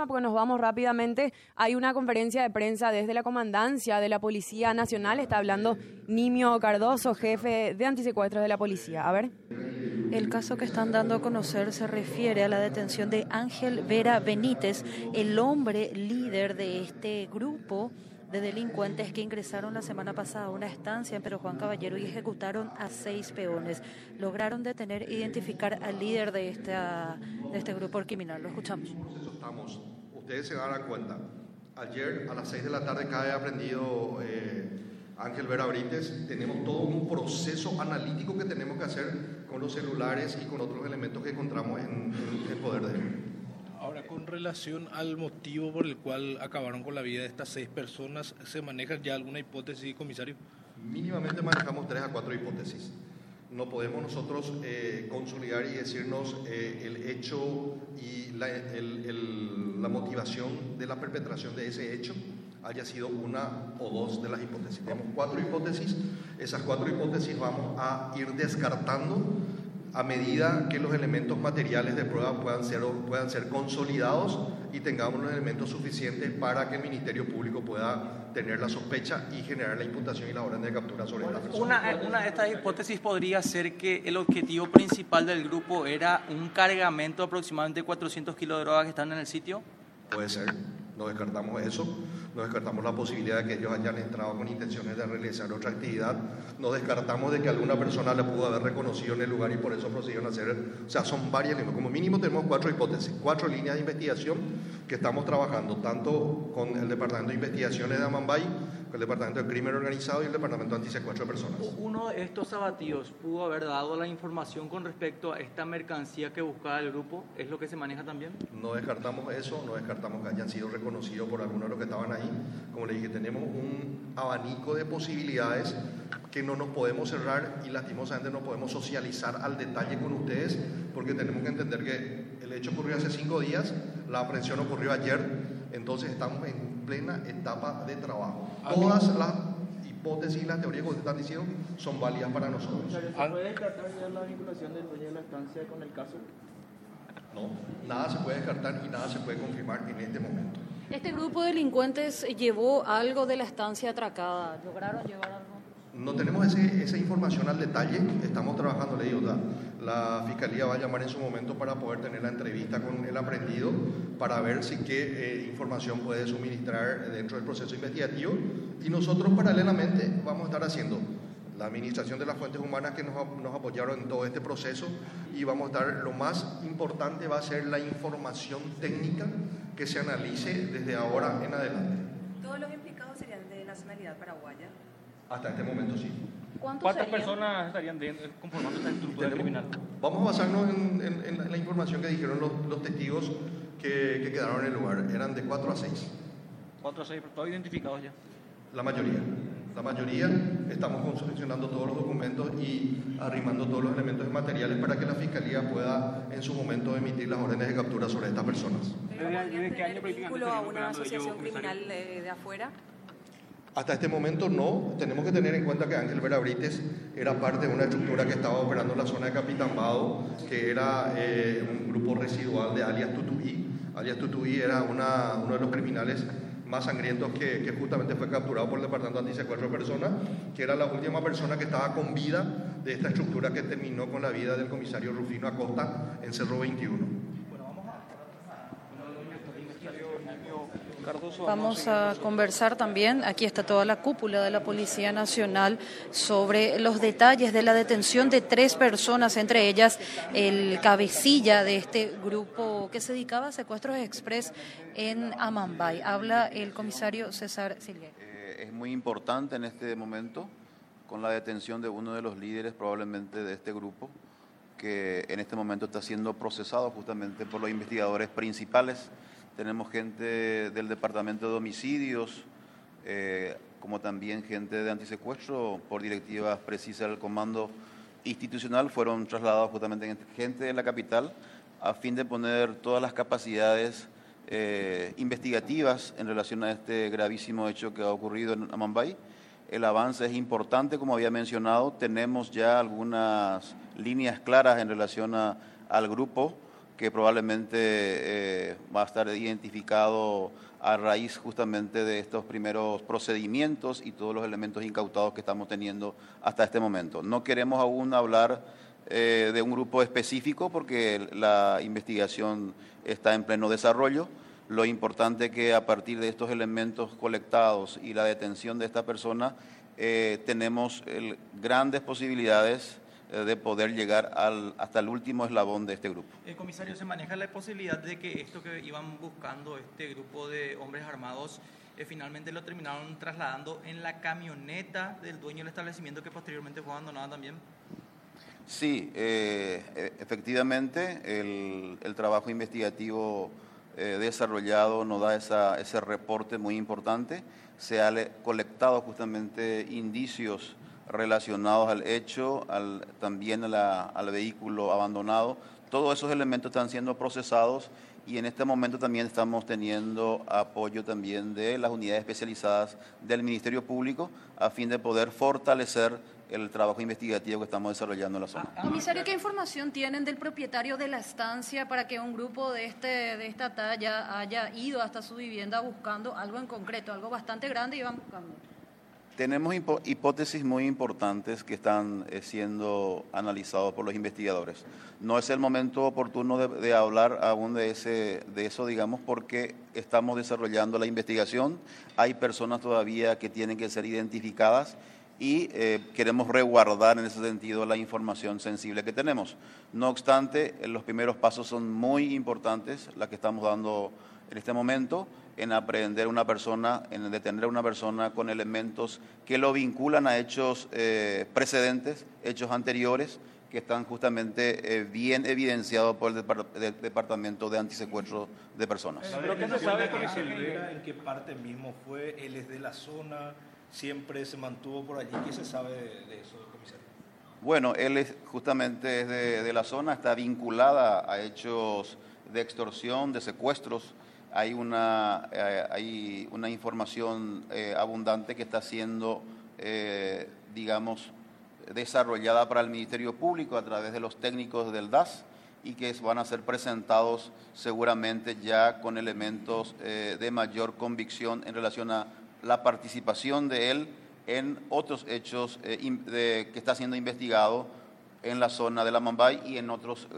tema porque nos vamos rápidamente. Hay una conferencia de prensa desde la comandancia de la Policía Nacional. Está hablando Nimio Cardoso, jefe de antisecuestros de la policía. A ver. El caso que están dando a conocer se refiere a la detención de Ángel Vera Benítez, el hombre líder de este grupo de delincuentes que ingresaron la semana pasada a una estancia en Pero Juan Caballero y ejecutaron a seis peones. Lograron detener e identificar al líder de, esta, de este grupo criminal. Lo escuchamos. Estamos, ustedes se darán cuenta. Ayer a las seis de la tarde cae aprendido eh, Ángel Vera Brites. Tenemos todo un proceso analítico que tenemos que hacer con los celulares y con otros elementos que encontramos en, el poder de él. Ahora, con relación al motivo por el cual acabaron con la vida de estas seis personas, ¿se maneja ya alguna hipótesis, comisario? Mínimamente manejamos tres a cuatro hipótesis. No podemos nosotros eh, consolidar y decirnos eh, el hecho y la, la motivación de la perpetración de ese hecho haya sido una o dos de las hipótesis. Tenemos cuatro hipótesis, esas cuatro hipótesis vamos a ir descartando a medida que los elementos materiales de prueba puedan ser, puedan ser consolidados y tengamos los elementos suficientes para que el Ministerio Público pueda tener la sospecha y generar la imputación y la orden de captura sobre esta persona. Una, una de estas hipótesis podría ser que el objetivo principal del grupo era un cargamento de aproximadamente 400 kilos de drogas que están en el sitio. Puede ser, no descartamos eso no descartamos la posibilidad de que ellos hayan entrado con intenciones de realizar otra actividad, no descartamos de que alguna persona le pudo haber reconocido en el lugar y por eso procedieron a hacer, o sea, son varias, como mínimo tenemos cuatro hipótesis, cuatro líneas de investigación que estamos trabajando, tanto con el Departamento de Investigaciones de Amambay, el Departamento de Crimen Organizado y el Departamento de Antisecuestro de Personas. Uno de estos abatidos pudo haber dado la información con respecto a esta mercancía que buscaba el grupo, ¿es lo que se maneja también? No descartamos eso, no descartamos que hayan sido reconocidos por algunos de los que estaban ahí. Como le dije, tenemos un abanico de posibilidades que no nos podemos cerrar y lastimosamente no podemos socializar al detalle con ustedes porque tenemos que entender que el hecho ocurrió hace cinco días, la aprehensión ocurrió ayer, entonces estamos en plena etapa de trabajo. Todas las hipótesis y las teorías que ustedes están diciendo son válidas para nosotros. ¿Se puede descartar la vinculación del dueño de la estancia con el caso? No, nada se puede descartar y nada se puede confirmar en este momento. ¿Este grupo de delincuentes llevó algo de la estancia atracada? ¿Lograron llevar algo? No tenemos esa información al detalle, estamos trabajando, le digo, la, Fiscalía va a llamar en su momento para poder tener la entrevista con el aprendido, para ver si qué eh, información puede suministrar dentro del proceso investigativo y nosotros paralelamente vamos a estar haciendo la administración de las fuentes humanas que nos, nos, apoyaron en todo este proceso y vamos a estar, lo más importante va a ser la información técnica que se analice desde ahora en adelante. ¿Todos los implicados serían de nacionalidad paraguaya? Hasta este momento sí. ¿Cuántas personas estarían conformando esta estructura criminal? Vamos a basarnos en, la información que dijeron los, testigos que, que, quedaron en el lugar. Eran de 4 a 6. 4 a 6, todos identificados ya. La mayoría. La mayoría estamos seleccionando todos los documentos y arrimando todos los elementos materiales para que la Fiscalía pueda en su momento emitir las órdenes de captura sobre estas personas. ¿Desde qué año vínculo a una asociación criminal de, afuera? Hasta este momento no. Tenemos que tener en cuenta que Ángel Vera Brites era parte de una estructura que estaba operando en la zona de Capitán Bado, que era eh, un grupo residual de alias Tutuí. Alias Tutuí era uno de los criminales más sangrientos que, justamente fue capturado por el Departamento de Personas, que era la última persona que estaba con vida de esta estructura que terminó con la vida del comisario Rufino Acosta en Cerro 21. Vamos a conversar también, aquí está toda la cúpula de la Policía Nacional, sobre los detalles de la detención de tres personas, entre ellas el cabecilla de este grupo que se dedicaba a secuestros express en Amambay. Habla el comisario César Silguer. Eh, es muy importante en este momento con la detención de uno de los líderes probablemente de este grupo que en este momento está siendo procesado justamente por los investigadores principales tenemos gente del Departamento de Homicidios, eh, como también gente de antisecuestro, por directivas precisas del Comando Institucional, fueron trasladados justamente gente de la capital a fin de poner todas las capacidades eh, investigativas en relación a este gravísimo hecho que ha ocurrido en Amambay. El avance es importante, como había mencionado, tenemos ya algunas líneas claras en relación al grupo que probablemente eh, va a estar identificado a raíz justamente de estos primeros procedimientos y todos los elementos incautados que estamos teniendo hasta este momento. No queremos aún hablar eh, de un grupo específico porque la investigación está en pleno desarrollo. Lo importante que a partir de estos elementos colectados y la detención de esta persona, eh, tenemos grandes posibilidades de poder llegar al, hasta el último eslabón de este grupo. El comisario, ¿se maneja la posibilidad de que esto que iban buscando este grupo de hombres armados eh, finalmente lo terminaron trasladando en la camioneta del dueño del establecimiento que posteriormente fue abandonada también? Sí, eh, e, efectivamente, el, el, trabajo investigativo desarrollado nos da esa, ese reporte muy importante. Se ha colectado justamente indicios relacionados al hecho, al, también al vehículo abandonado. Todos esos elementos están siendo procesados y en este momento también estamos teniendo apoyo también de las unidades especializadas del Ministerio Público a fin de poder fortalecer el trabajo investigativo que estamos desarrollando en la zona. Comisario, ¿qué información tienen del propietario de la estancia para que un grupo de, este, de esta talla haya ido hasta su vivienda buscando algo en concreto, algo bastante grande y van buscando? Tenemos hipótesis muy importantes que están eh, siendo analizados por los investigadores. No es el momento oportuno de, hablar aún de, ese, de eso, digamos, porque estamos desarrollando la investigación. Hay personas todavía que tienen que ser identificadas y eh, queremos resguardar en ese sentido la información sensible que tenemos. No obstante, los primeros pasos son muy importantes, las que estamos dando en este momento en aprender una persona, en detener a una persona con elementos que lo vinculan a hechos eh, precedentes, hechos anteriores, que están justamente eh, bien evidenciados por el, Departamento de Antisecuestro de Personas. ¿Pero qué se sabe en qué parte mismo fue? ¿Él es de la zona? ¿Siempre se mantuvo por allí? ¿Qué se sabe de, eso, comisario? Bueno, él es, justamente es de, de la zona, está vinculada a hechos de extorsión, de secuestros, hay una, eh, hay una información eh, abundante que está siendo, eh, digamos, desarrollada para el Ministerio Público a través de los técnicos del DAS y que van a ser presentados seguramente ya con elementos de mayor convicción en relación a la participación de él en otros hechos que está siendo investigado en la zona de la Mambay y en otros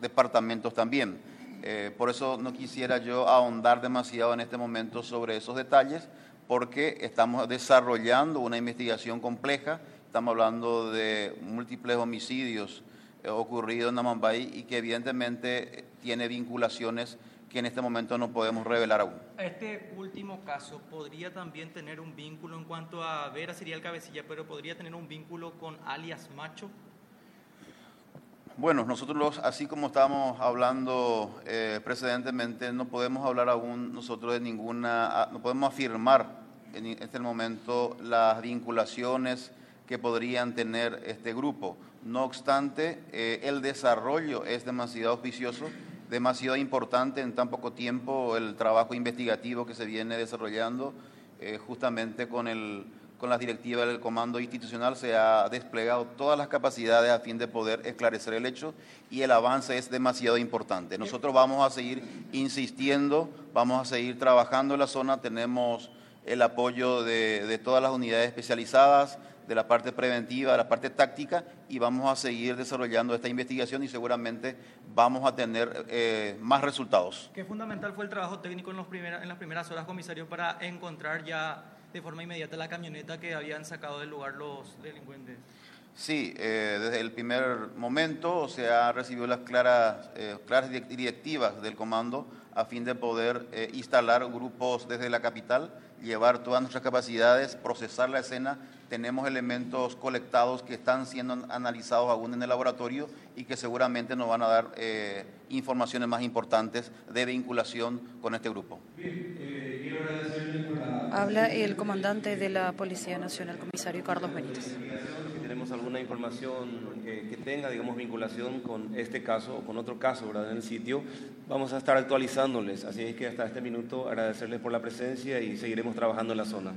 departamentos también. Eh, por eso no quisiera yo ahondar demasiado en este momento sobre esos detalles, porque estamos desarrollando una investigación compleja, estamos hablando de múltiples homicidios eh, ocurridos en Namambay y que evidentemente tiene vinculaciones que en este momento no podemos revelar aún. Este último caso podría también tener un vínculo en cuanto a Vera sería el cabecilla, pero podría tener un vínculo con alias Macho. Bueno, nosotros, así como estábamos hablando eh, precedentemente, no podemos hablar aún nosotros de ninguna, no podemos afirmar en este momento las vinculaciones que podrían tener este grupo. No obstante, eh, el desarrollo es demasiado auspicioso, demasiado importante en tan poco tiempo el trabajo investigativo que se viene desarrollando eh, justamente con el con las directivas del comando institucional se ha desplegado todas las capacidades a fin de poder esclarecer el hecho y el avance es demasiado importante. Nosotros vamos a seguir insistiendo, vamos a seguir trabajando en la zona, tenemos el apoyo de, todas las unidades especializadas, de la parte preventiva, de la parte táctica y vamos a seguir desarrollando esta investigación y seguramente vamos a tener eh, más resultados. ¿Qué fundamental fue el trabajo técnico en, los en las primeras horas, comisario, para encontrar ya de forma inmediata la camioneta que habían sacado del lugar los delincuentes. Sí, eh, desde el primer momento se ha recibido las claras, eh, claras directivas del comando a fin de poder eh, instalar grupos desde la capital, llevar todas nuestras capacidades, procesar la escena. Tenemos elementos colectados que están siendo analizados aún en el laboratorio y que seguramente nos van a dar informaciones más importantes de vinculación con este grupo. Bien, quiero agradecerle Habla el comandante de la Policía Nacional, comisario Carlos Benítez. Tenemos alguna información que, tenga, digamos, vinculación con este caso o con otro caso ¿verdad? en el sitio, vamos a estar actualizándoles. Así es que hasta este minuto agradecerles por la presencia y seguiremos trabajando en la zona.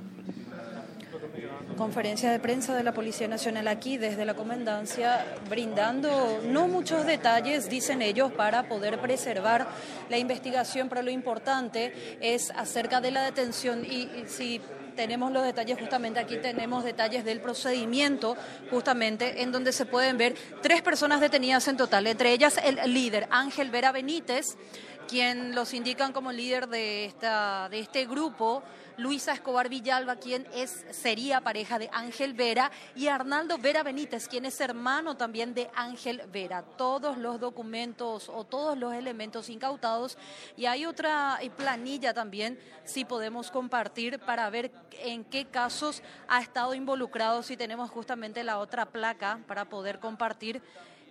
Conferencia de prensa de la Policía Nacional aquí desde la Comandancia, brindando no muchos detalles, dicen ellos, para poder preservar la investigación, pero lo importante es acerca de la detención y, y si tenemos los detalles justamente aquí, tenemos detalles del procedimiento justamente en donde se pueden ver tres personas detenidas en total, entre ellas el líder Ángel Vera Benítez, quien los indican como líder de, esta, de este grupo, Luisa Escobar Villalba, quien es, sería pareja de Ángel Vera, y Arnaldo Vera Benítez, quien es hermano también de Ángel Vera. Todos los documentos o todos los elementos incautados. Y hay otra planilla también, si podemos compartir, para ver en qué casos ha estado involucrado, si tenemos justamente la otra placa para poder compartir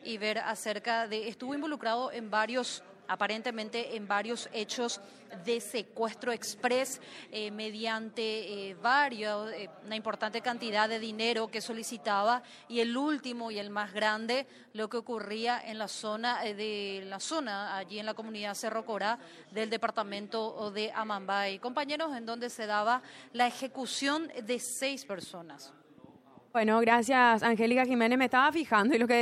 y ver acerca de, estuvo involucrado en varios aparentemente en varios hechos de secuestro express eh, mediante eh, varios, eh, una importante cantidad de dinero que solicitaba y el último y el más grande lo que ocurría en la zona eh, de la zona allí en la comunidad Cerro Corá del departamento de Amambay. Compañeros, en donde se daba la ejecución de seis personas. Bueno, gracias Angélica Jiménez. Me estaba fijando y lo que